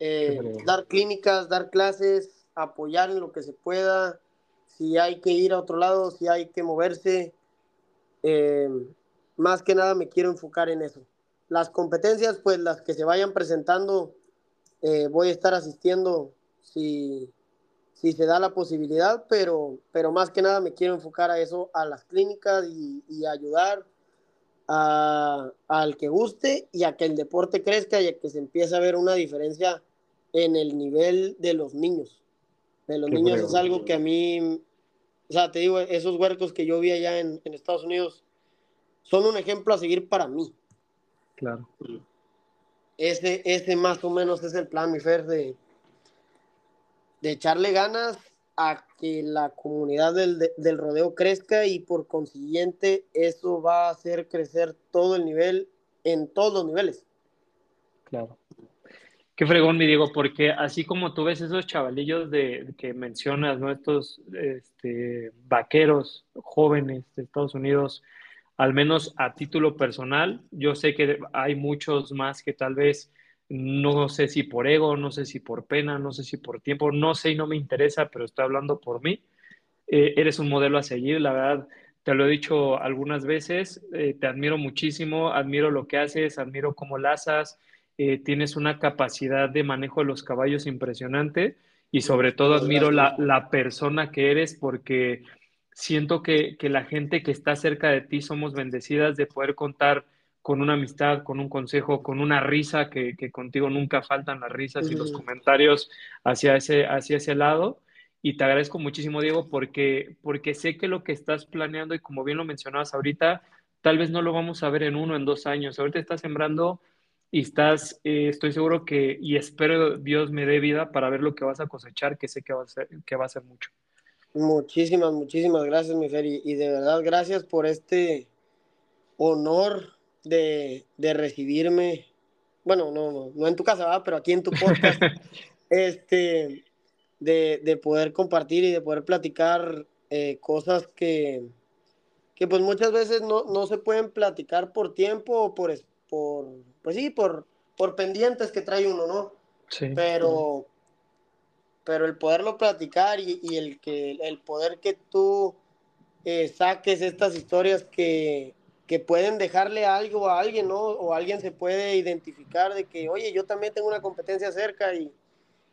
Eh, dar clínicas, dar clases, apoyar en lo que se pueda. Si hay que ir a otro lado, si hay que moverse. Eh, más que nada me quiero enfocar en eso. Las competencias, pues las que se vayan presentando, eh, voy a estar asistiendo si, si se da la posibilidad, pero, pero más que nada me quiero enfocar a eso, a las clínicas y, ayudar al que guste y a que el deporte crezca y a que se empiece a ver una diferencia en el nivel de los niños. De los niños es algo que a mí, o sea, te digo, esos huercos que yo vi allá en, en Estados Unidos son un ejemplo a seguir para mí. Claro. Ese, ese más o menos es el plan, mi Fer, de, de echarle ganas a que la comunidad del, del, rodeo crezca y por consiguiente eso va a hacer crecer todo el nivel en todos los niveles. Claro. Qué fregón, mi Diego, porque así como tú ves esos chavalillos de, que mencionas, ¿no? Estos este, vaqueros jóvenes de Estados Unidos, al menos a título personal, yo sé que hay muchos más que tal vez no sé si por ego, no sé si por pena, no sé si por tiempo, no sé y no me interesa, pero estoy hablando por mí. Eh, eres un modelo a seguir, la verdad, te lo he dicho algunas veces, eh, te admiro muchísimo, admiro lo que haces, admiro cómo lazas, eh, tienes una capacidad de manejo de los caballos impresionante y sobre todo admiro la, la persona que eres porque siento que, que la gente que está cerca de ti somos bendecidas de poder contar con una amistad, con un consejo, con una risa, que, contigo nunca faltan las risas y los comentarios hacia ese, hacia ese lado. Y te agradezco muchísimo, Diego, porque, porque sé que lo que estás planeando y como bien lo mencionabas ahorita, tal vez no lo vamos a ver en uno, en dos años. Ahorita estás sembrando y estás, eh, estoy seguro que, y espero Dios me dé vida para ver lo que vas a cosechar, que sé que va a ser, que va a ser mucho. Muchísimas, muchísimas gracias, mi Fer, y de verdad gracias por este honor de, recibirme, bueno, no, no, en tu casa, pero aquí en tu podcast, este, de, poder compartir y de poder platicar eh, cosas que, que pues muchas veces no, se pueden platicar por tiempo o por, por pues sí, por, por pendientes que trae uno, ¿no? Sí. Pero, pero el poderlo platicar y, el, que, el poder que tú eh, saques estas historias que, que pueden dejarle algo a alguien, ¿no? O alguien se puede identificar de que, oye, yo también tengo una competencia cerca y,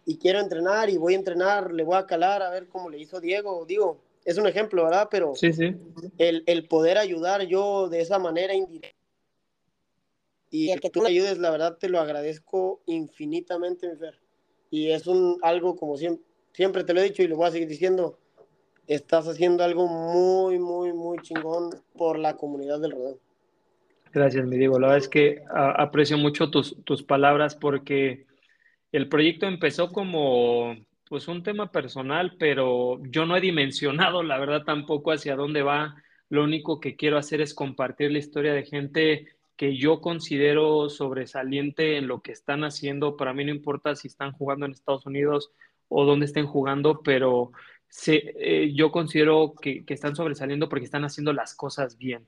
y quiero entrenar y voy a entrenar, le voy a calar a ver cómo le hizo Diego, digo, es un ejemplo, ¿verdad? Pero sí, sí. El, el poder ayudar yo de esa manera indirecta y el que tú me ayudes, la verdad te lo agradezco infinitamente, mi Fer. Y es un algo como siempre, siempre te lo he dicho y lo voy a seguir diciendo, estás haciendo algo muy, muy, muy chingón por la comunidad del rodeo. Gracias, mi Diego. La verdad es que aprecio mucho tus, tus palabras porque el proyecto empezó como pues un tema personal, pero yo no he dimensionado, la verdad, tampoco hacia dónde va. Lo único que quiero hacer es compartir la historia de gente que yo considero sobresaliente en lo que están haciendo. Para mí no importa si están jugando en Estados Unidos o dónde estén jugando, pero eh, yo considero que, que, están sobresaliendo porque están haciendo las cosas bien.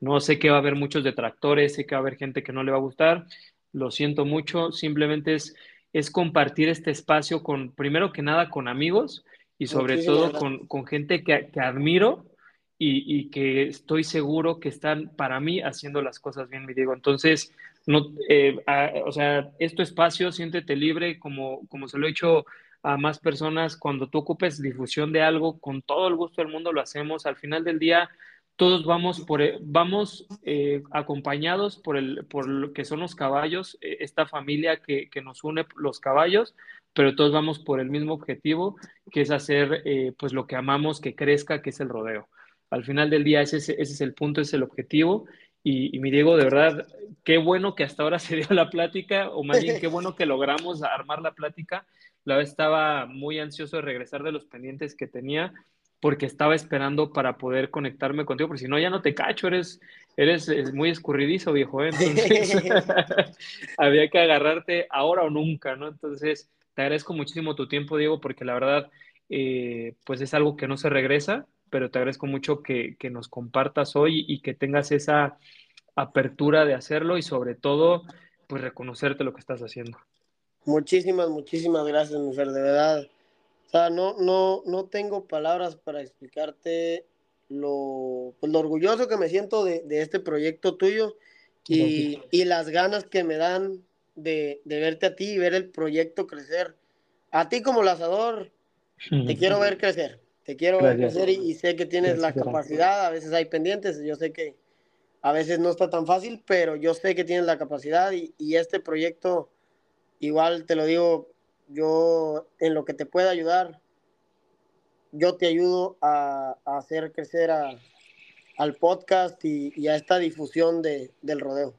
No sé que va a haber muchos detractores, sé que va a haber gente que no le va a gustar, lo siento mucho, simplemente es, es compartir este espacio con, primero que nada, con amigos y sobre todo con, con, gente que, que admiro y, y, que estoy seguro que están para mí haciendo las cosas bien, me digo. Entonces, no, eh, o sea, este espacio, siéntete libre, como, como se lo he hecho a más personas, cuando tú ocupes difusión de algo, con todo el gusto del mundo lo hacemos. Al final del día, todos vamos, por, e, vamos eh, acompañados por, el, por lo que son los caballos, eh, esta familia que, que, nos une los caballos, pero todos vamos por el mismo objetivo, que es hacer eh, pues lo que amamos, que crezca, que es el rodeo. Al final del día ese, ese es el punto, ese es el objetivo. Y, y, mi Diego, de verdad, qué bueno que hasta ahora se dio la plática, o más bien qué bueno que logramos armar la plática. La verdad estaba muy ansioso de regresar de los pendientes que tenía porque estaba esperando para poder conectarme contigo, porque si no ya no te cacho, eres, eres muy escurridizo, viejo, ¿eh? entonces había que agarrarte ahora o nunca, ¿no? Entonces, te agradezco muchísimo tu tiempo, Diego, porque la verdad, eh, pues es algo que no se regresa, pero te agradezco mucho que, que nos compartas hoy y que tengas esa apertura de hacerlo y sobre todo, pues reconocerte lo que estás haciendo. Muchísimas, muchísimas gracias, mujer, de verdad o sea, no, no, no tengo palabras para explicarte lo, pues, lo orgulloso que me siento de, de este proyecto tuyo y, y, las ganas que me dan de, de, verte a ti y ver el proyecto crecer. A ti como lazador, te quiero ver crecer. Te quiero ver crecer y, y, sé que tienes la capacidad. A veces hay pendientes. Yo sé que a veces no está tan fácil, pero yo sé que tienes la capacidad y, y este proyecto, igual te lo digo, yo en lo que te pueda ayudar, yo te ayudo a, hacer crecer al podcast y, a esta difusión de, del rodeo.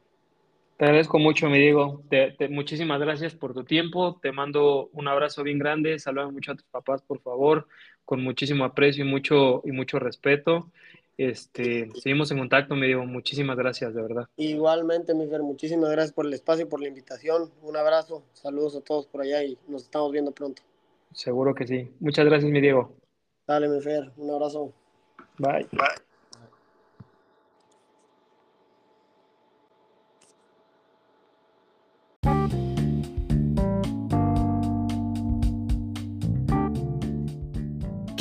Te agradezco mucho, mi Diego. Te, muchísimas gracias por tu tiempo. Te mando un abrazo bien grande. Saluda mucho a tus papás, por favor, con muchísimo aprecio y mucho, y mucho respeto. Este, seguimos en contacto, me digo, muchísimas gracias, de verdad. Igualmente, mi Fer, muchísimas gracias por el espacio y por la invitación. Un abrazo, saludos a todos por allá y nos estamos viendo pronto. Seguro que sí. Muchas gracias, mi Diego. Dale, mi Fer, un abrazo. Bye. Bye.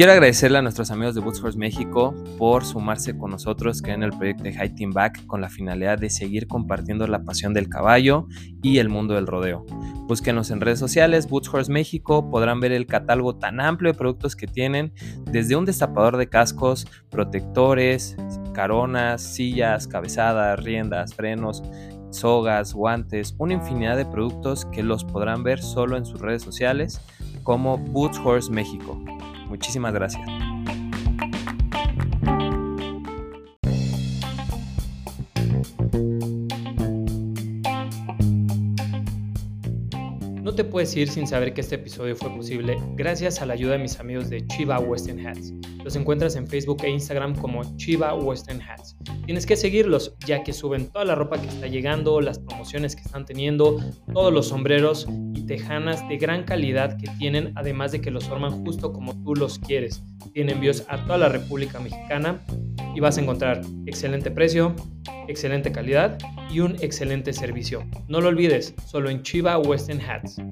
Quiero agradecerle a nuestros amigos de Boots Horse México por sumarse con nosotros que en el proyecto de Back con la finalidad de seguir compartiendo la pasión del caballo y el mundo del rodeo. Búsquenos en redes sociales, Boots Horse México, podrán ver el catálogo tan amplio de productos que tienen, desde un destapador de cascos, protectores, caronas, sillas, cabezadas, riendas, frenos, sogas, guantes, una infinidad de productos que los podrán ver solo en sus redes sociales como Boots Horse México. Muchísimas gracias. No te puedes ir sin saber que este episodio fue posible gracias a la ayuda de mis amigos de Chiva Western Hats. Los encuentras en Facebook e Instagram como Chiva Western Hats. Tienes que seguirlos ya que suben toda la ropa que está llegando, las promociones que están teniendo, todos los sombreros y tejanas de gran calidad que tienen, además de que los forman justo como tú los quieres. Tienen envíos a toda la República Mexicana y vas a encontrar excelente precio, excelente calidad y un excelente servicio. No lo olvides, solo en Chiva Western Hats.